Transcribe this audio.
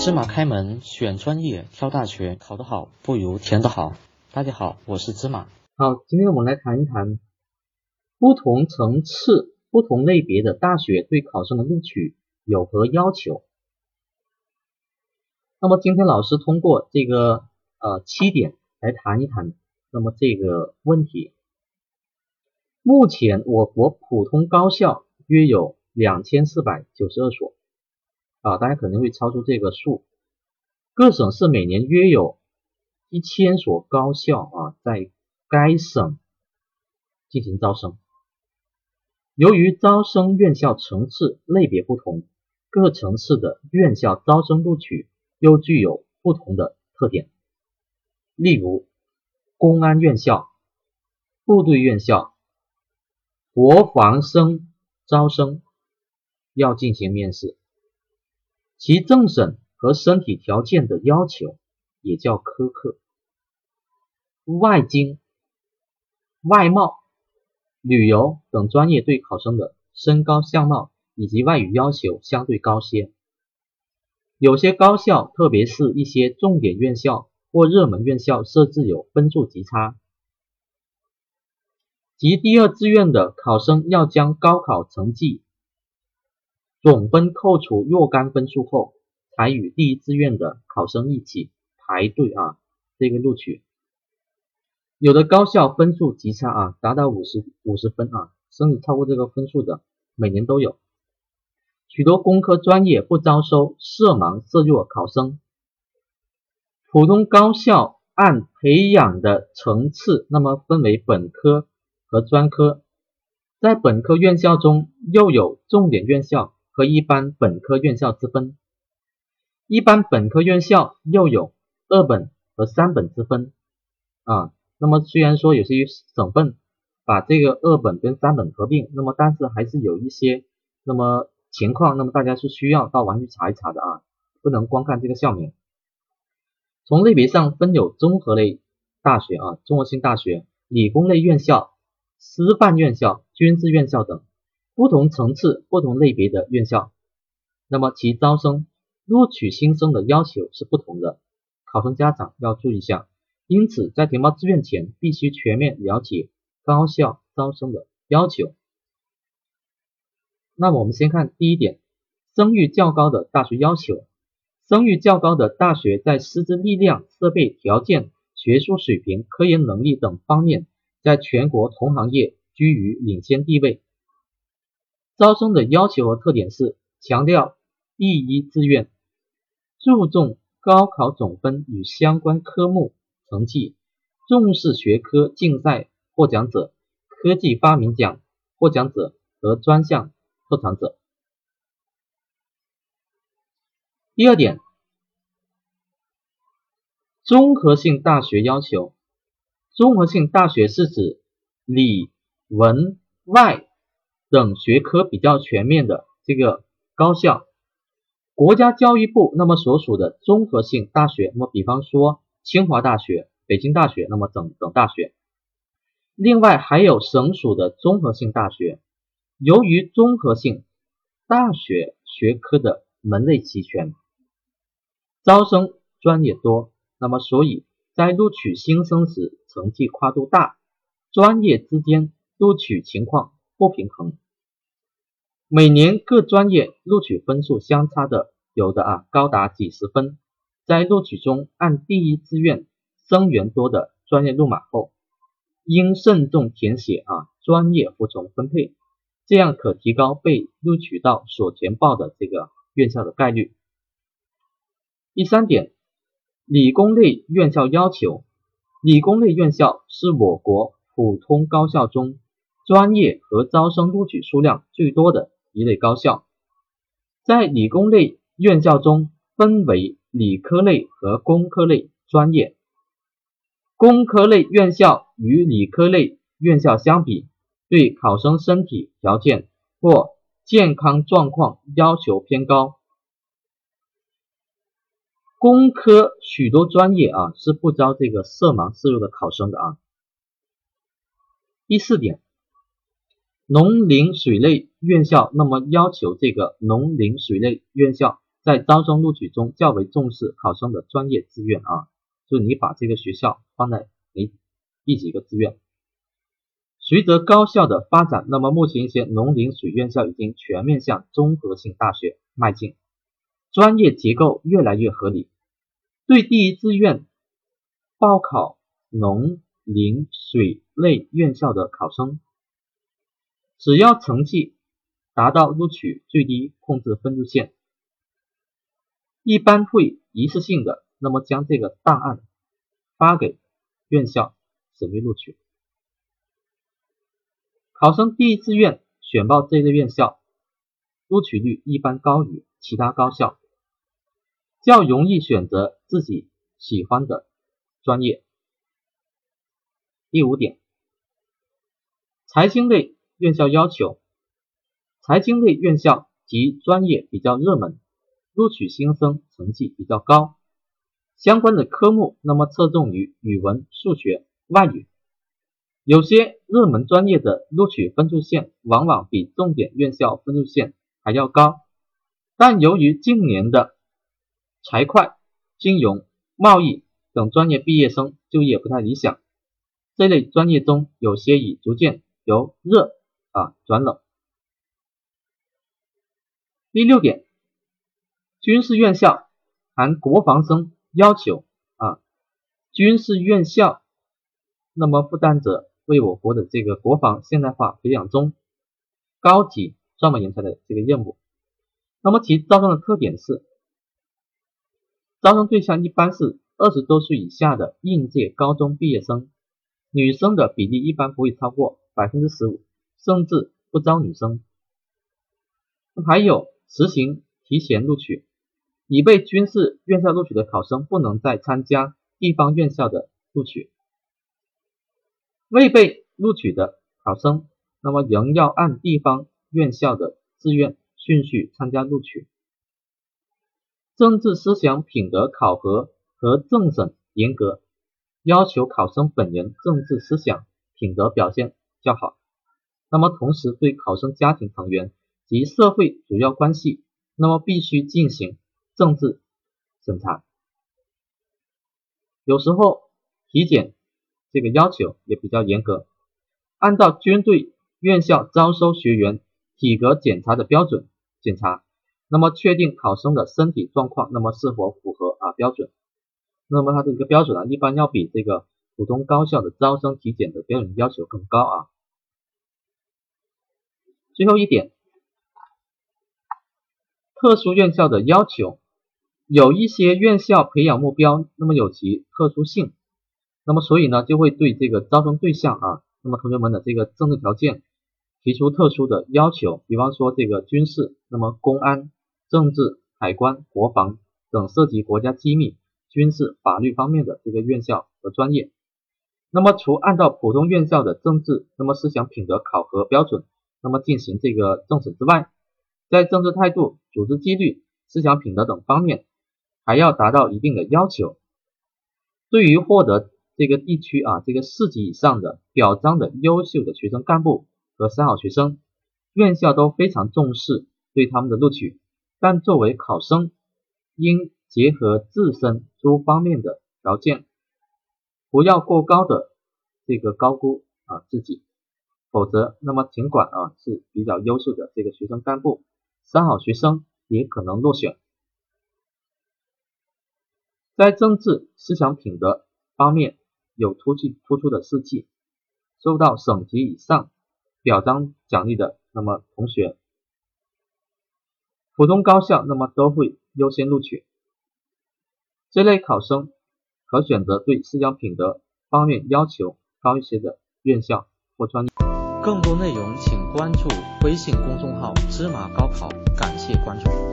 芝麻开门，选专业，挑大学，考得好不如填得好。大家好，我是芝麻。好，今天我们来谈一谈不同层次、不同类别的大学对考生的录取有何要求。那么今天老师通过这个呃七点来谈一谈，那么这个问题。目前我国普通高校约有两千四百九十二所，啊，大家可能会超出这个数。各省市每年约有一千所高校啊，在该省进行招生。由于招生院校层次类别不同，各层次的院校招生录取又具有不同的特点。例如，公安院校、部队院校。国防生招生要进行面试，其政审和身体条件的要求也较苛刻。外经、外贸、旅游等专业对考生的身高、相貌以及外语要求相对高些。有些高校，特别是一些重点院校或热门院校，设置有分数级差。及第二志愿的考生要将高考成绩总分扣除若干分数后，才与第一志愿的考生一起排队啊，这个录取。有的高校分数极差啊，达到五十五十分啊，甚至超过这个分数的，每年都有。许多工科专业不招收色盲色弱考生。普通高校按培养的层次，那么分为本科。和专科，在本科院校中又有重点院校和一般本科院校之分。一般本科院校又有二本和三本之分。啊，那么虽然说有些省份把这个二本跟三本合并，那么但是还是有一些那么情况，那么大家是需要到网去查一查的啊，不能光看这个校名。从类别上分有综合类大学啊，综合性大学、理工类院校。师范院校、军事院校等不同层次、不同类别的院校，那么其招生、录取新生的要求是不同的，考生家长要注意一下。因此，在填报志愿前，必须全面了解高校招生的要求。那么，我们先看第一点，声誉较高的大学要求。声誉较高的大学在师资力量、设备条件、学术水平、科研能力等方面。在全国同行业居于领先地位。招生的要求和特点是强调第一志愿，注重高考总分与相关科目成绩，重视学科竞赛获奖者、科技发明奖获奖者和专项特长者。第二点，综合性大学要求。综合性大学是指理、文、外等学科比较全面的这个高校。国家教育部那么所属的综合性大学，那么比方说清华大学、北京大学，那么等等大学。另外还有省属的综合性大学。由于综合性大学学科的门类齐全，招生专业多，那么所以。在录取新生时，成绩跨度大，专业之间录取情况不平衡。每年各专业录取分数相差的有的啊高达几十分，在录取中按第一志愿生源多的专业录满后，应慎重填写啊专业服从分配，这样可提高被录取到所填报的这个院校的概率。第三点。理工类院校要求，理工类院校是我国普通高校中专业和招生录取数量最多的一类高校。在理工类院校中，分为理科类和工科类专业。工科类院校与理科类院校相比，对考生身体条件或健康状况要求偏高。工科许多专业啊是不招这个色盲色弱的考生的啊。第四点，农林水类院校，那么要求这个农林水类院校在招生录取中较为重视考生的专业志愿啊，就是你把这个学校放在你第几个志愿。随着高校的发展，那么目前一些农林水院校已经全面向综合性大学迈进，专业结构越来越合理。对第一志愿报考农林水类院校的考生，只要成绩达到录取最低控制分数线，一般会一次性的那么将这个档案发给院校审阅录取。考生第一志愿选报这类院校，录取率一般高于其他高校，较容易选择自己喜欢的专业。第五点，财经类院校要求，财经类院校及专业比较热门，录取新生成绩比较高，相关的科目那么侧重于语文、数学、外语。有些热门专业的录取分数线往往比重点院校分数线还要高，但由于近年的财会、金融、贸易等专业毕业生就业不太理想，这类专业中有些已逐渐由热啊转冷。第六点，军事院校含国防生要求啊，军事院校那么负担着。为我国的这个国防现代化培养中高级专门人才的这个任务。那么其招生的特点是，招生对象一般是二十多岁以下的应届高中毕业生，女生的比例一般不会超过百分之十五，甚至不招女生。还有实行提前录取，已被军事院校录取的考生不能再参加地方院校的录取。未被录取的考生，那么仍要按地方院校的志愿顺序参加录取。政治思想品德考核和政审严格，要求考生本人政治思想品德表现较好。那么同时对考生家庭成员及社会主要关系，那么必须进行政治审查。有时候体检。这个要求也比较严格，按照军队院校招收学员体格检查的标准检查，那么确定考生的身体状况，那么是否符合啊标准？那么它的一个标准啊，一般要比这个普通高校的招生体检的标准要求更高啊。最后一点，特殊院校的要求，有一些院校培养目标，那么有其特殊性。那么，所以呢，就会对这个招生对象啊，那么同学们的这个政治条件提出特殊的要求，比方说这个军事、那么公安、政治、海关、国防等涉及国家机密、军事、法律方面的这个院校和专业。那么，除按照普通院校的政治、那么思想品德考核标准，那么进行这个政审之外，在政治态度、组织纪律、思想品德等方面，还要达到一定的要求。对于获得这个地区啊，这个市级以上的表彰的优秀的学生干部和三好学生，院校都非常重视对他们的录取。但作为考生，应结合自身诸方面的条件，不要过高的这个高估啊自己，否则那么尽管啊是比较优秀的这个学生干部，三好学生也可能落选。在政治思想品德方面。有突出突出的事迹，受到省级以上表彰奖励的，那么同学，普通高校那么都会优先录取。这类考生可选择对思想品德方面要求高一些的院校或专。更多内容请关注微信公众号“芝麻高考”，感谢关注。